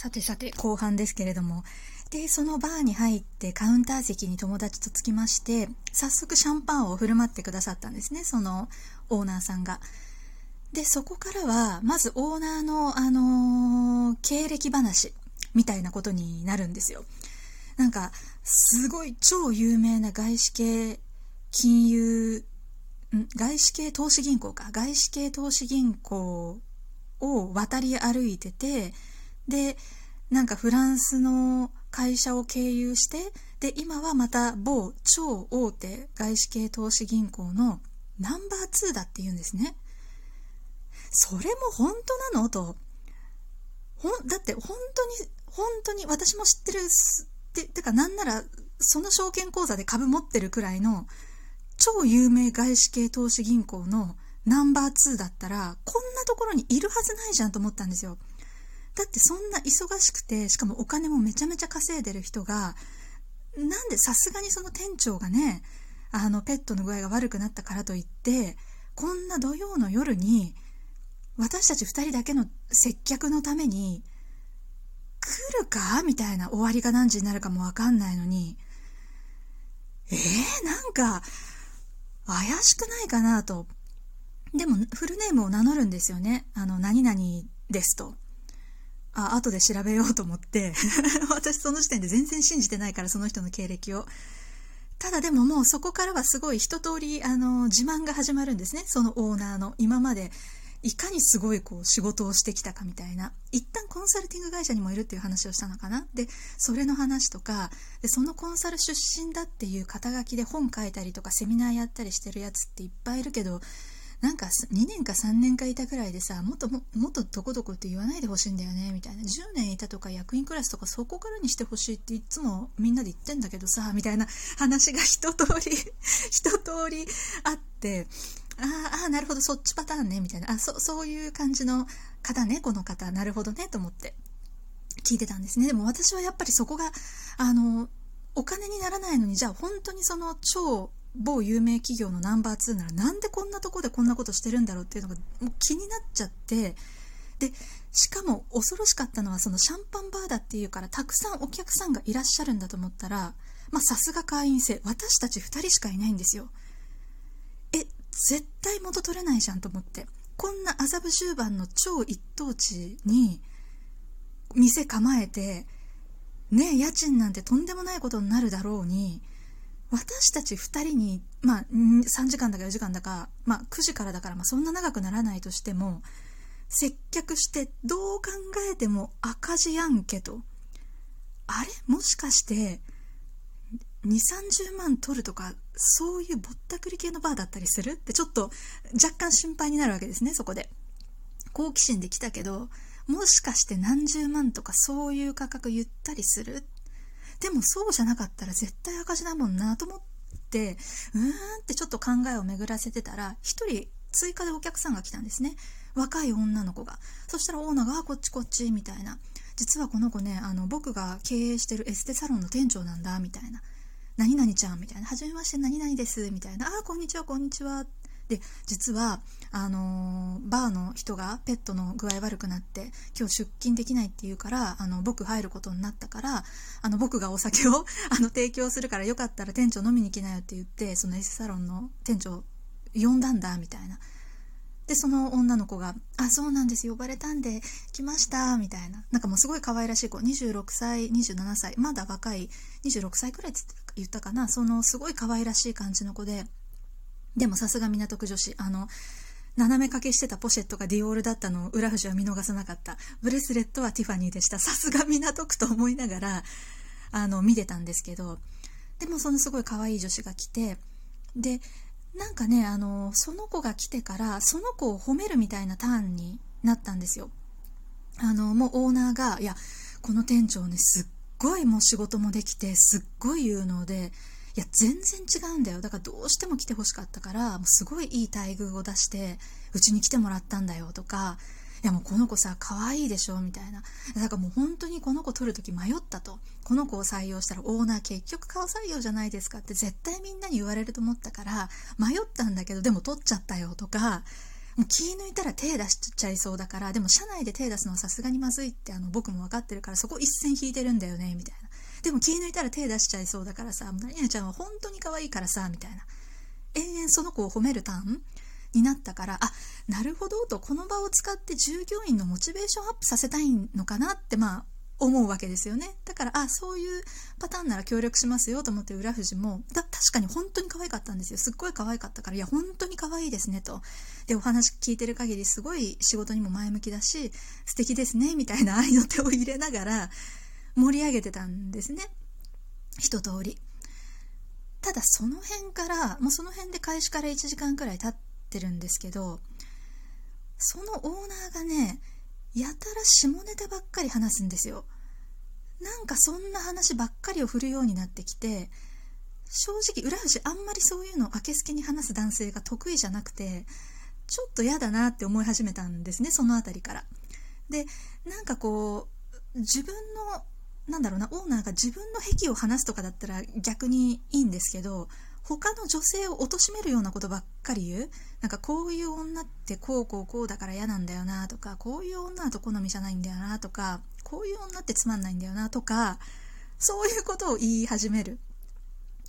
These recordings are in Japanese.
さてさて、後半ですけれども。で、そのバーに入ってカウンター席に友達と着きまして、早速シャンパンを振る舞ってくださったんですね、そのオーナーさんが。で、そこからは、まずオーナーの、あのー、経歴話みたいなことになるんですよ。なんか、すごい超有名な外資系金融、ん？外資系投資銀行か。外資系投資銀行を渡り歩いてて、で、なんかフランスの会社を経由して、で、今はまた某超大手外資系投資銀行のナンバー2だって言うんですね。それも本当なの？と。ほ、だって本当に、本当に私も知ってるっ、て、てかなんならその証券口座で株持ってるくらいの超有名外資系投資銀行のナンバー2だったらこんなところにいるはずないじゃんと思ったんですよ。だってそんな忙しくて、しかもお金もめちゃめちゃ稼いでる人が、なんでさすがにその店長がね、あのペットの具合が悪くなったからといって、こんな土曜の夜に、私たち二人だけの接客のために、来るか？みたいな終わりが何時になるかもわかんないのに、えー、なんか、怪しくないかなと。でも、フルネームを名乗るんですよね。あの、何々ですと。あ、後で調べようと思って 私その時点で全然信じてないから、その人の経歴を。ただでももうそこからはすごい一通り、あの、自慢が始まるんですね。そのオーナーの。今まで、いかにすごいこう仕事をしてきたかみたいな。一旦コンサルティング会社にもいるっていう話をしたのかな。で、それの話とか、で、そのコンサル出身だっていう肩書きで本書いたりとかセミナーやったりしてるやつっていっぱいいるけど、なんか2年か3年かいたくらいでさ、もっともっとどこどこって言わないでほしいんだよね、みたいな。10年いたとか役員クラスとかそこからにしてほしいっていつもみんなで言ってんだけどさ、みたいな話が一通り 一通りあって、ああ、なるほど、そっちパターンね、みたいな。あ、そ、そういう感じの方ね、この方。なるほどね、と思って聞いてたんですね。でも私はやっぱりそこが、あの、お金にならないのに、じゃあ本当にその超某有名企業のナンバー2ならなんでこんなとこでこんなことしてるんだろうっていうのがもう気になっちゃってでしかも恐ろしかったのはそのシャンパンバーだっていうからたくさんお客さんがいらっしゃるんだと思ったらさすが会員制私たち2人しかいないんですよ。え絶対元取れないじゃんと思って。こんな麻布十番の超一等地に店構えてね家賃なんてとんでもないことになるだろうに私たち2人に、まあ、3時間だか4時間だか、まあ、9時からだから、まあ、そんな長くならないとしても、接客してどう考えても赤字やんけと。あれ？もしかして、2、30万取るとか、そういうぼったくり系のバーだったりする？ってちょっと若干心配になるわけですね、そこで。好奇心で来たけど、もしかして何十万とかそういう価格言ったりする？でもそうじゃなかったら絶対赤字だもんなと思って、うーんってちょっと考えを巡らせてたら、一人追加でお客さんが来たんですね。若い女の子が。そしたらオーナーが、こっちこっち、みたいな。実はこの子ね、あの、僕が経営してるエステサロンの店長なんだ、みたいな。何々ちゃんみたいな。はじめまして、何々です、みたいな。あ、こんにちは、こんにちは。で実はあのー、バーの人がペットの具合悪くなって今日出勤できないって言うからあの僕入ることになったからあの僕がお酒を あの提供するからよかったら店長飲みに来なよって言ってそのエスサロンの店長呼んだんだみたいな。で、その女の子が、あ、そうなんです、呼ばれたんで来ました、みたいな。なんかもうすごい可愛らしい子、26歳、27歳、まだ若い、26歳くらいって言ったかな、そのすごい可愛らしい感じの子で、でもさすが港区女子、あの、斜め掛けしてたポシェットがディオールだったのを浦富は見逃さなかった。ブレスレットはティファニーでした。さすが港区と思いながら、あの、見てたんですけど、でもそのすごい可愛い女子が来て、で、なんかね、あの、その子が来てから、その子を褒めるみたいなターンになったんですよ。あの、もうオーナーが、いや、この店長ね、すっごいもう仕事もできて、すっごい有能で、いや、全然違うんだよ。だからどうしても来てほしかったから、もうすごいいい待遇を出して、うちに来てもらったんだよとか、いやもうこの子さ、可愛いでしょみたいな。だからもう本当にこの子取るとき迷ったと。この子を採用したらオーナー結局顔採用じゃないですかって絶対みんなに言われると思ったから、迷ったんだけどでも取っちゃったよとか、もう気抜いたら手出しちゃいそうだからでも社内で手出すのはさすがにまずいってあの僕も分かってるからそこ一線引いてるんだよねみたいなでも気抜いたら手出しちゃいそうだからさ何々ちゃんは本当に可愛いからさみたいな。延々その子を褒めるターンになったからあなるほどとこの場を使って従業員のモチベーションアップさせたいのかなってまあ思うわけですよね。だからあそういうパターンなら協力しますよと思って浦富士もだ確かに本当に可愛かったんですよ。すっごい可愛かったからいや本当に可愛いですねと。でお話聞いてる限りすごい仕事にも前向きだし素敵ですねみたいな愛の手を入れながら盛り上げてたんですね。一通り。ただその辺からもうその辺で開始から1時間くらい経ってるんですけどそのオーナーがねやたら下ネタばっかり話すんですよ。なんかそんな話ばっかりを振るようになってきて正直浦富あんまりそういうのをあけすけに話す男性が得意じゃなくてちょっと嫌だなって思い始めたんですねその辺りから。でなんかこう自分のなんだろうなオーナーが自分の癖を話すとかだったら逆にいいんですけど他の女性を貶めるようなことばっかり言う。なんかこういう女ってこうこうこうだから嫌なんだよなとかこういう女だと好みじゃないんだよなとかこういう女ってつまんないんだよなとかそういうことを言い始める。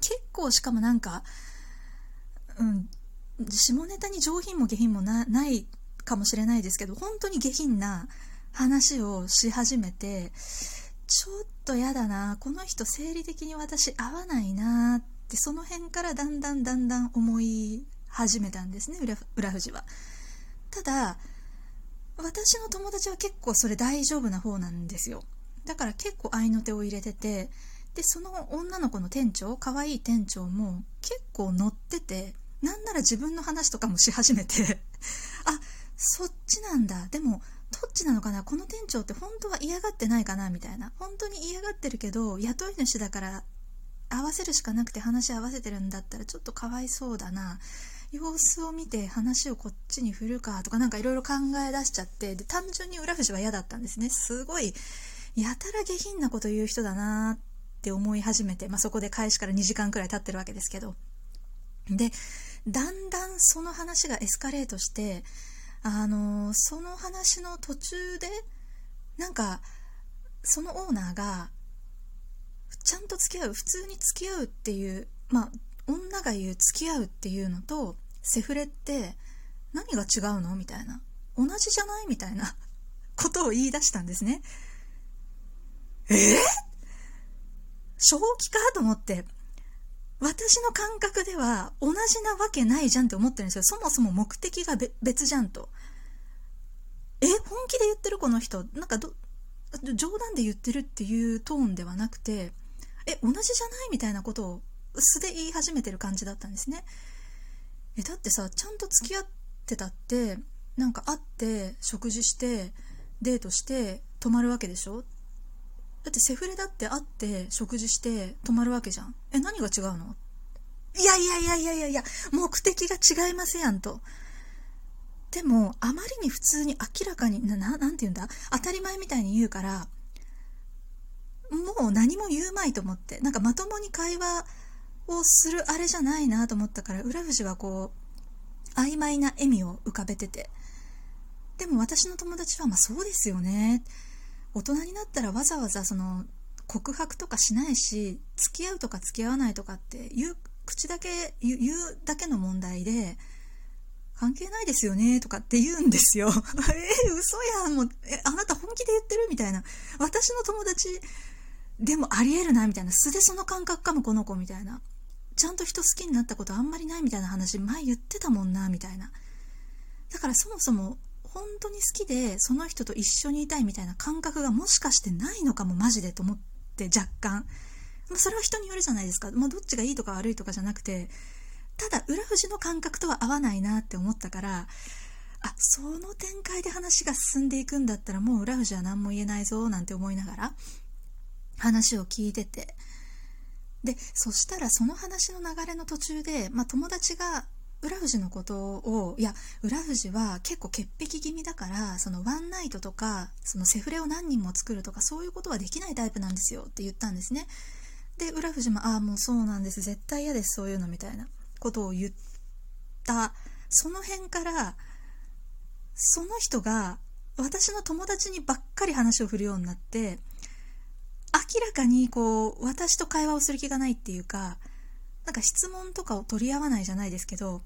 結構しかもなんかうん下ネタに上品も下品もないかもしれないですけど本当に下品な話をし始めてちょっとやだな。この人生理的に私合わないなってその辺からだんだんだんだん思い始めたんですね。浦富士は。ただ私の友達は結構それ大丈夫な方なんですよ。だから結構合いの手を入れててでその女の子の店長可愛い店長も結構乗っててなんなら自分の話とかもし始めてあそっちなんだ。でもちなのかな？この店長って本当は嫌がってないかな？みたいな。本当に嫌がってるけど雇い主だから合わせるしかなくて話合わせてるんだったらちょっとかわいそうだな。様子を見て話をこっちに振るかとかなんかいろいろ考え出しちゃってで単純に浦富士は嫌だったんですね。すごいやたら下品なこと言う人だなって思い始めて、まあ、そこで開始から2時間くらい経ってるわけですけど。でだんだんその話がエスカレートしてあのその話の途中でなんかそのオーナーがちゃんと付き合う普通に付き合うっていうまあ女が言う付き合うっていうのとセフレって何が違うのみたいな同じじゃないみたいなことを言い出したんですね。えー、正気か？と思って。私の感覚では同じなわけないじゃんって思ってるんですよ。そもそも目的が別じゃんと。え、本気で言ってるこの人？なんかど、冗談で言ってるっていうトーンではなくて、え、同じじゃないみたいなことを素で言い始めてる感じだったんですね。え、だってさ、ちゃんと付き合ってたって、なんか会って食事してデートして泊まるわけでしょ？だってセフレだって会って食事して泊まるわけじゃん。え、何が違うの？いやいやいやいやいやいや、目的が違いますやんと。でも、あまりに普通に明らかに、な、ななんて言うんだ？当たり前みたいに言うから、もう何も言うまいと思って、なんかまともに会話をするあれじゃないなと思ったから、浦富はこう、曖昧な笑みを浮かべてて。でも私の友達は、まあそうですよね。大人になったらわざわざその告白とかしないし付き合うとか付き合わないとかって言う口だけ言うだけの問題で関係ないですよねとかって言うんですよ。えー、嘘やん。もう、え、あなた本気で言ってるみたいな。私の友達でもありえるなみたいな。素でその感覚かもこの子みたいな。ちゃんと人好きになったことあんまりないみたいな話前言ってたもんなみたいな。だからそもそも本当に好きでその人と一緒にいたいみたいな感覚がもしかしてないのかもマジでと思って若干、まあ、それは人によるじゃないですか、まあ、どっちがいいとか悪いとかじゃなくてただ裏富士の感覚とは合わないなって思ったからあその展開で話が進んでいくんだったらもう裏富士は何も言えないぞなんて思いながら話を聞いてて。でそしたらその話の流れの途中で、まあ、友達が浦富士のことをいや浦富士は結構潔癖気味だからそのワンナイトとかそのセフレを何人も作るとかそういうことはできないタイプなんですよって言ったんですね。で浦富士も「ああもうそうなんです。絶対嫌ですそういうの」みたいな。ことを言った。その辺からその人が私の友達にばっかり話を振るようになって明らかにこう私と会話をする気がないっていうかなんか質問とかを取り合わないじゃないですけど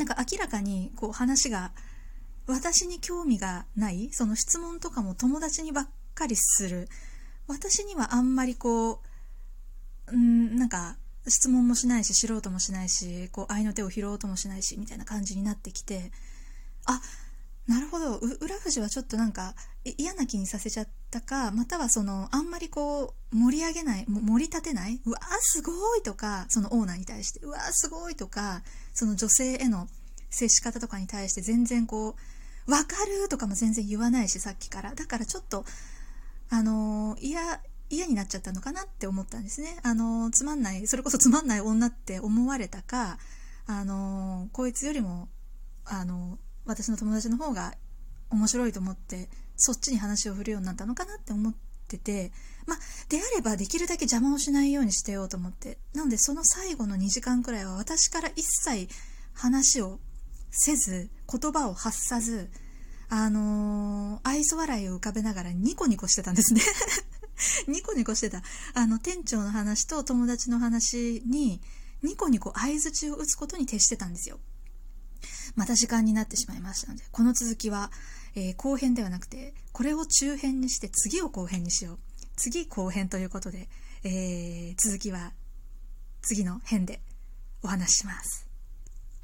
なんか明らかにこう話が私に興味がないその質問とかも友達にばっかりする。私にはあんまりこううんなんか質問もしないし知ろうともしないしこう愛の手を拾おうともしないしみたいな感じになってきてあなるほど。浦富士はちょっとなんか嫌な気にさせちゃったかまたはそのあんまりこう盛り上げない盛り立てないうわーすごいとかそのオーナーに対してうわーすごいとかその女性への接し方とかに対して全然こうわかるとかも全然言わないしさっきから。だからちょっとあのー、嫌嫌になっちゃったのかなって思ったんですね。あのー、つまんないそれこそつまんない女って思われたかあのー、こいつよりもあの私の友達の方が面白いと思ってそっちに話を振るようになったのかなって思っててまあであればできるだけ邪魔をしないようにしてようと思ってなのでその最後の2時間くらいは私から一切話をせず言葉を発さずあのー、愛想笑いを浮かべながらニコニコしてたんですね。ニコニコしてた。あの店長の話と友達の話にニコニコ相づちを打つことに徹してたんですよ。また時間になってしまいましたのでこの続きは、えー、後編ではなくてこれを中編にして次を後編にしよう。次後編ということで、えー、続きは次の編でお話しします。